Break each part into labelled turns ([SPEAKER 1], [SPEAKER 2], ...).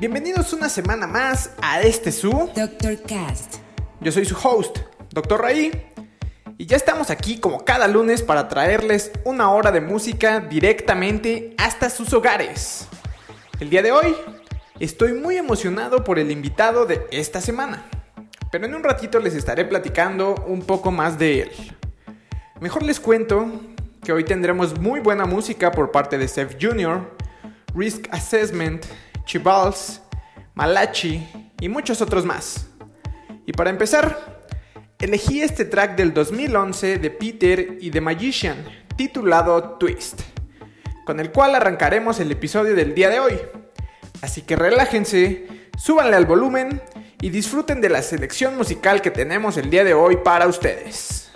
[SPEAKER 1] Bienvenidos una semana más a este su.
[SPEAKER 2] Dr. Cast.
[SPEAKER 1] Yo soy su host, Dr. Raí. Y ya estamos aquí como cada lunes para traerles una hora de música directamente hasta sus hogares. El día de hoy estoy muy emocionado por el invitado de esta semana. Pero en un ratito les estaré platicando un poco más de él. Mejor les cuento que hoy tendremos muy buena música por parte de Seth Jr., Risk Assessment, Chivals, Malachi y muchos otros más. Y para empezar, elegí este track del 2011 de Peter y The Magician, titulado Twist, con el cual arrancaremos el episodio del día de hoy. Así que relájense, súbanle al volumen y disfruten de la selección musical que tenemos el día de hoy para ustedes.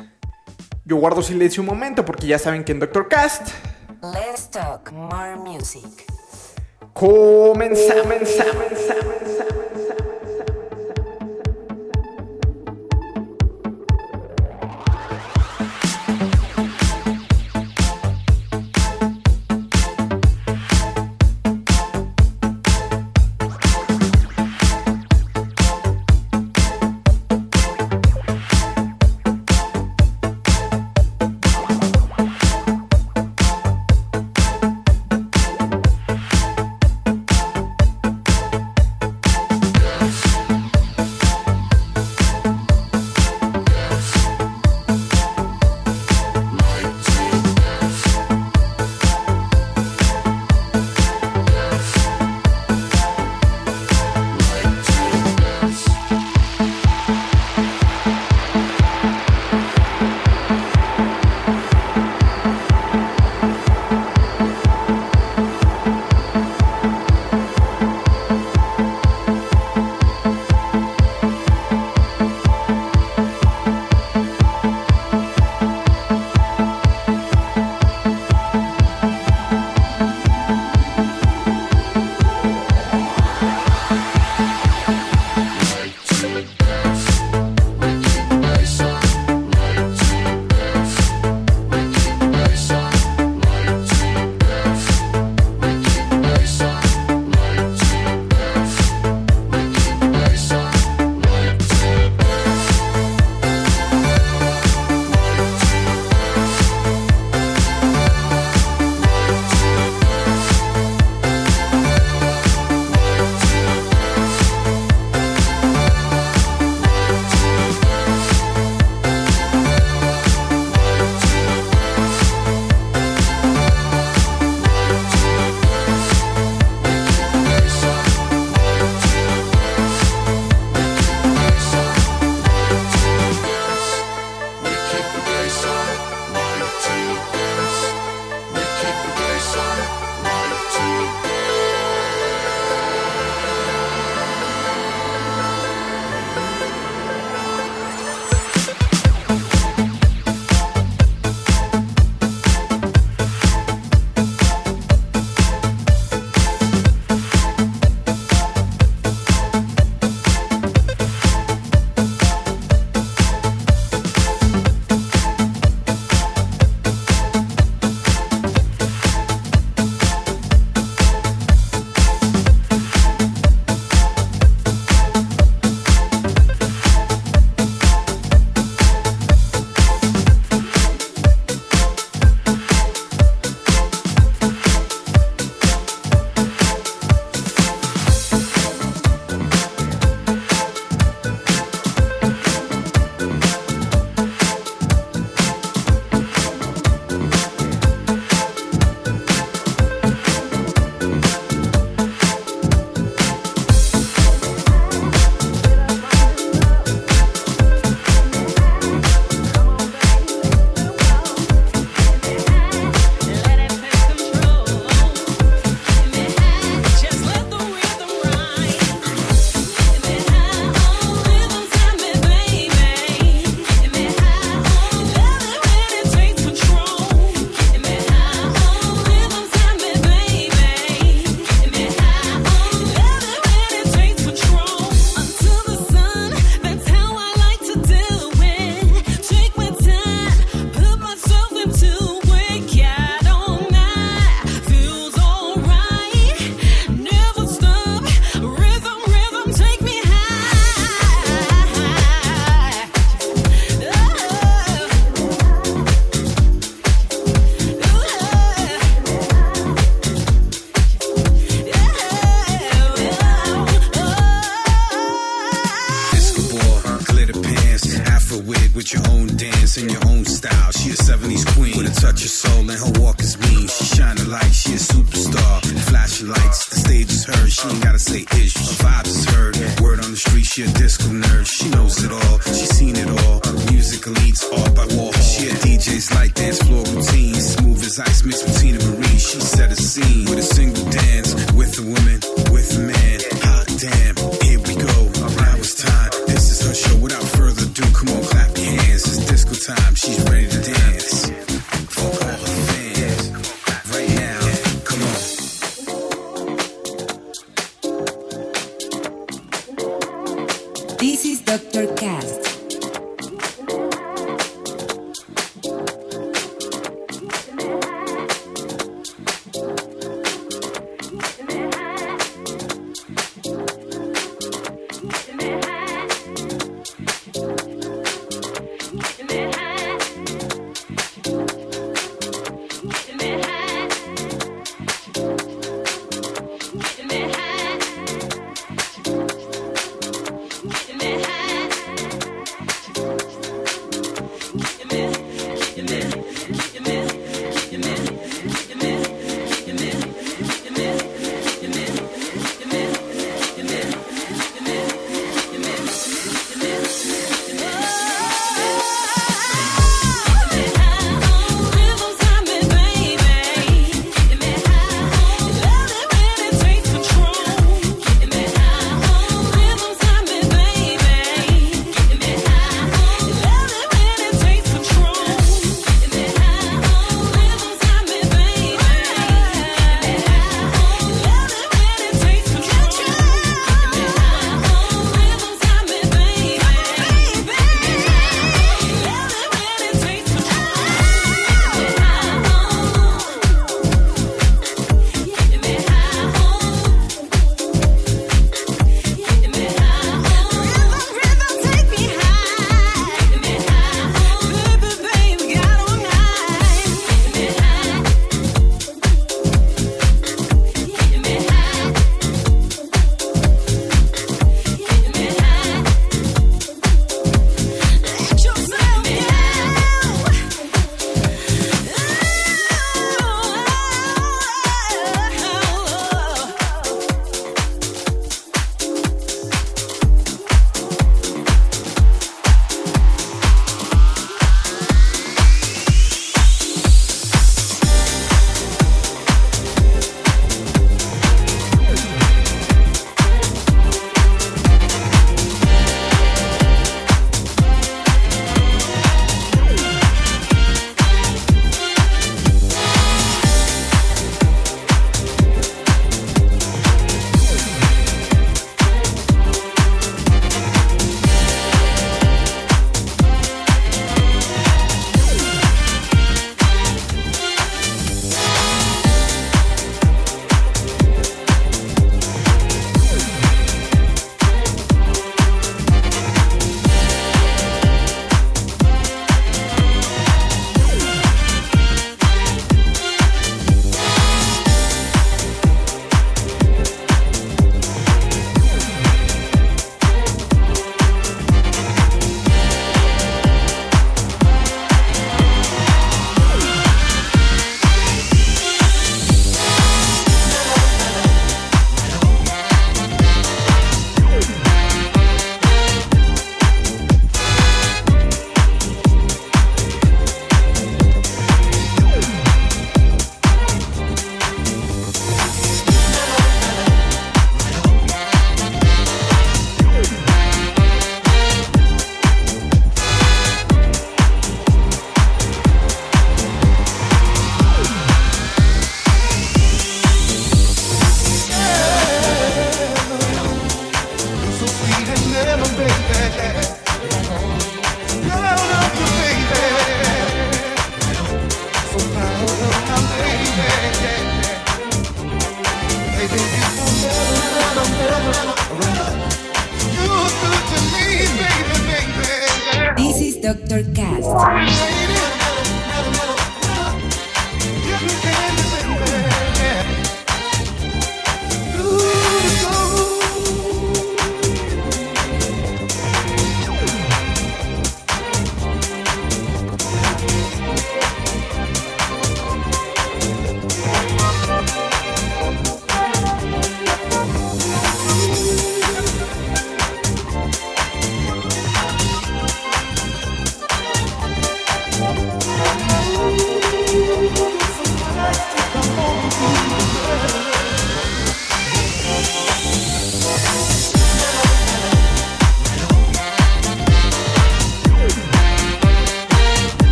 [SPEAKER 1] Yo guardo silencio un momento porque ya saben que en Doctor Cast
[SPEAKER 2] Let's talk more music.
[SPEAKER 1] Comenzamos. comenzamos, comenzamos.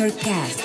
[SPEAKER 1] Masterclass.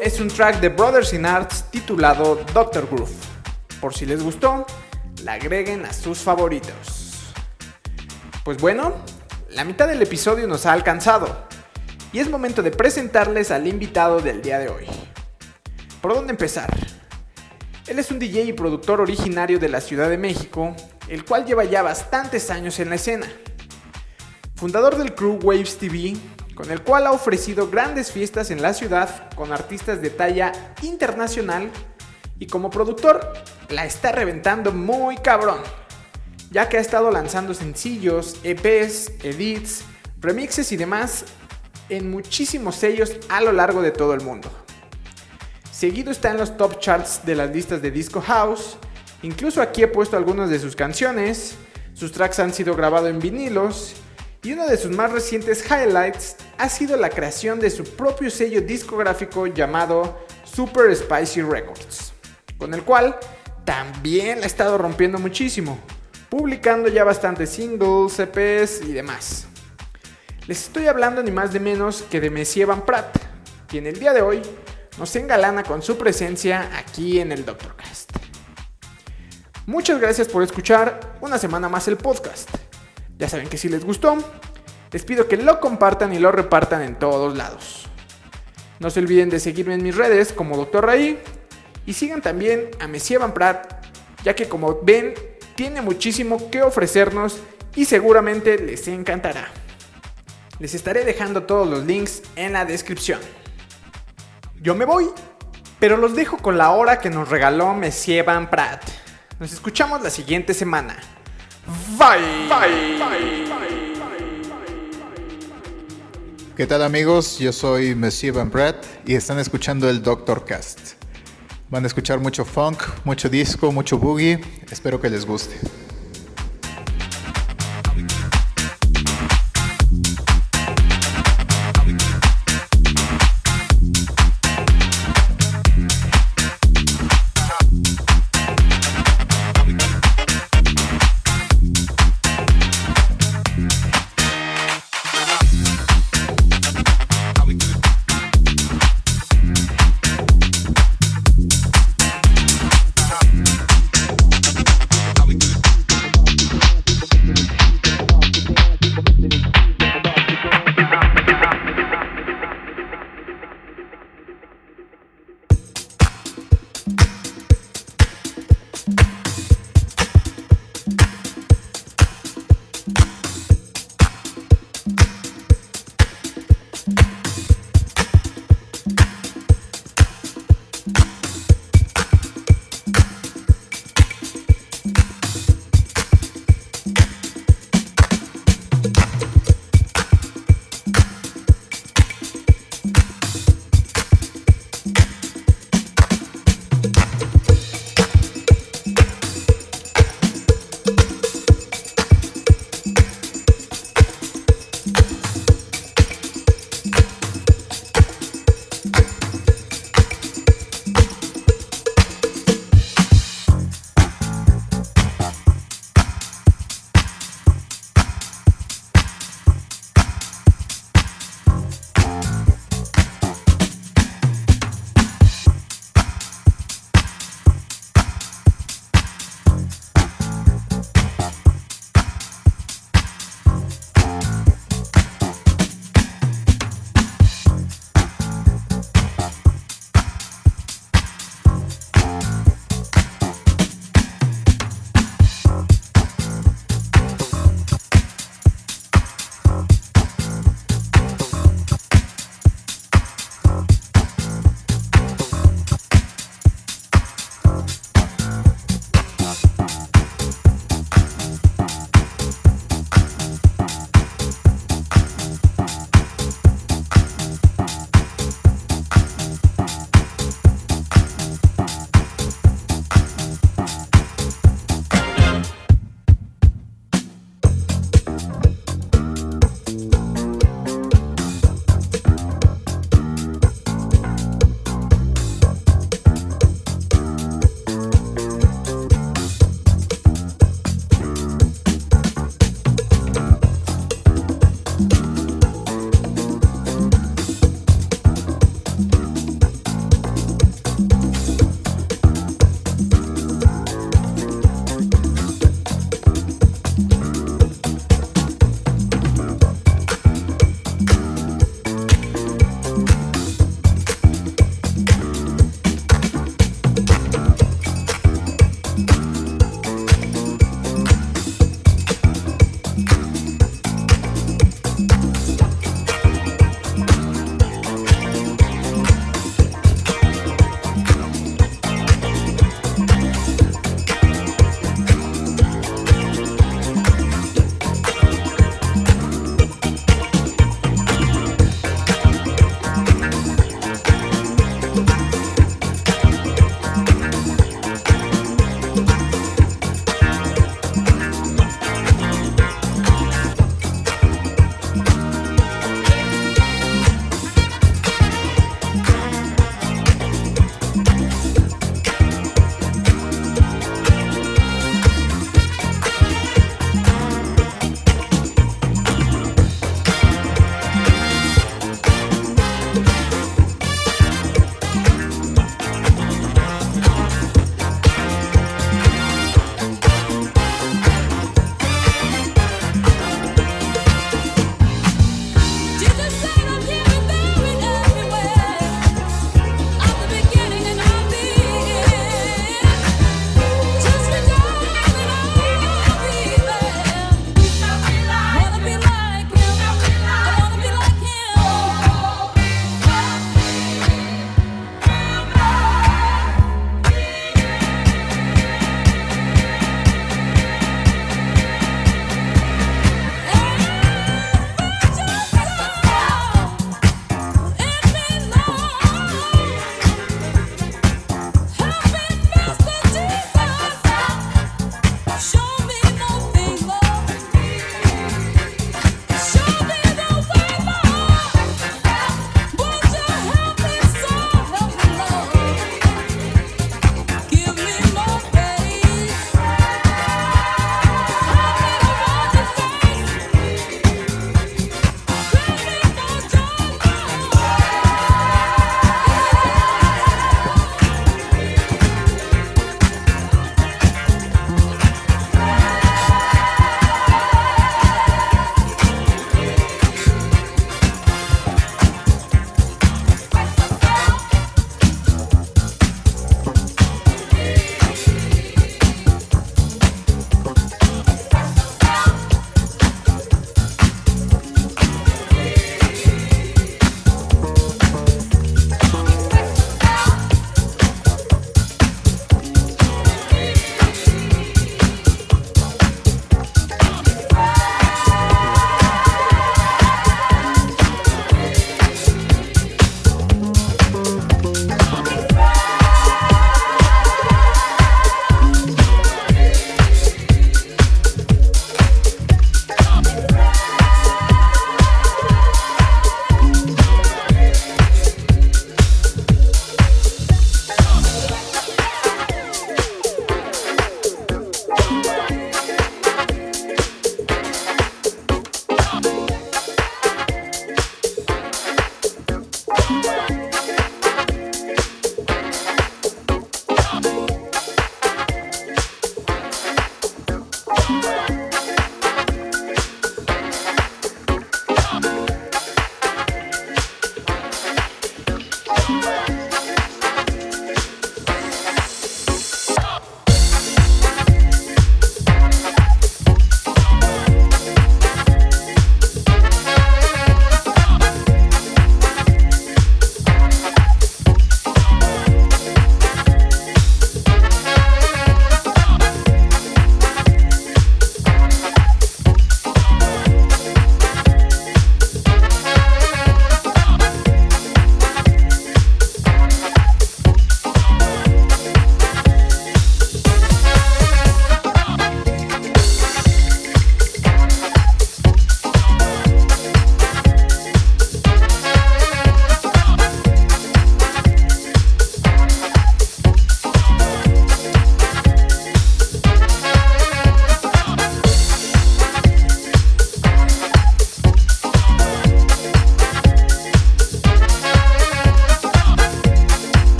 [SPEAKER 1] Es un track de Brothers in Arts titulado Doctor Groove. Por si les gustó, la agreguen a sus favoritos. Pues bueno, la mitad del episodio nos ha alcanzado y es momento de presentarles al invitado del día de hoy. ¿Por dónde empezar? Él es un DJ y productor originario de la Ciudad de México, el cual lleva ya bastantes años en la escena. Fundador del crew Waves TV, con el cual ha ofrecido grandes fiestas en la ciudad con artistas de talla internacional y como productor la está reventando muy cabrón, ya que ha estado lanzando sencillos, EPs, edits, remixes y demás en muchísimos sellos a lo largo de todo el mundo. Seguido está en los top charts de las listas de Disco House, incluso aquí he puesto algunas de sus canciones, sus tracks han sido grabados en vinilos. Y uno de sus más recientes highlights ha sido la creación de su propio sello discográfico llamado Super Spicy Records, con el cual también la ha estado rompiendo muchísimo, publicando ya bastantes singles, EPs y demás. Les estoy hablando ni más ni menos que de Messier Van Pratt, quien el día de hoy nos engalana con su presencia aquí en el Doctorcast. Muchas gracias por escuchar una semana más el podcast. Ya saben que si les gustó, les pido que lo compartan y lo repartan en todos lados. No se olviden de seguirme en mis redes como Dr. Raí y sigan también a Messier Van Pratt, ya que como ven, tiene muchísimo que ofrecernos y seguramente les encantará. Les estaré dejando todos los links en la descripción. Yo me voy, pero los dejo con la hora que nos regaló Messier Van Pratt. Nos escuchamos la siguiente semana. Bye.
[SPEAKER 3] ¿Qué tal amigos? Yo soy Monsieur Van Pratt y están escuchando el Doctor Cast. Van a escuchar mucho funk, mucho disco, mucho boogie. Espero que les guste.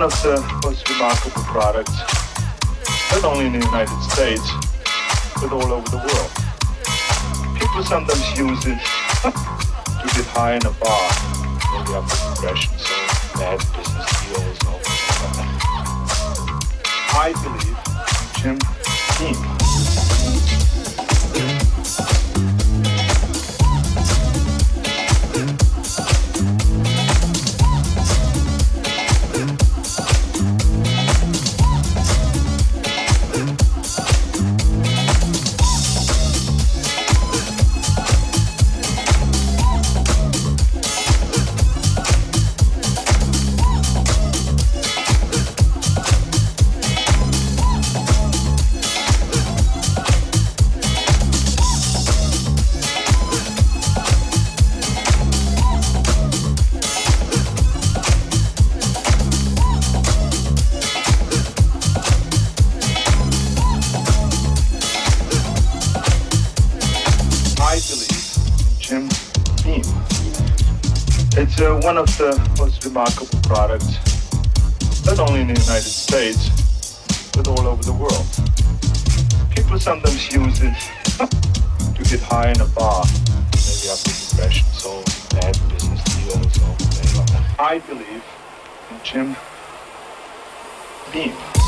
[SPEAKER 4] One of the most remarkable products, not only in the United States, but all over the world. People sometimes use it to get high in a bar, maybe after depression, so bad business deals or whatever. I believe in Jim Beam.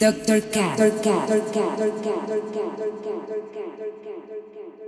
[SPEAKER 2] Dr. Cat. Dr. Cat. Dr. Cat. Dr. Cat. Dr. Cat. Dr. Cat. Dr. Cat.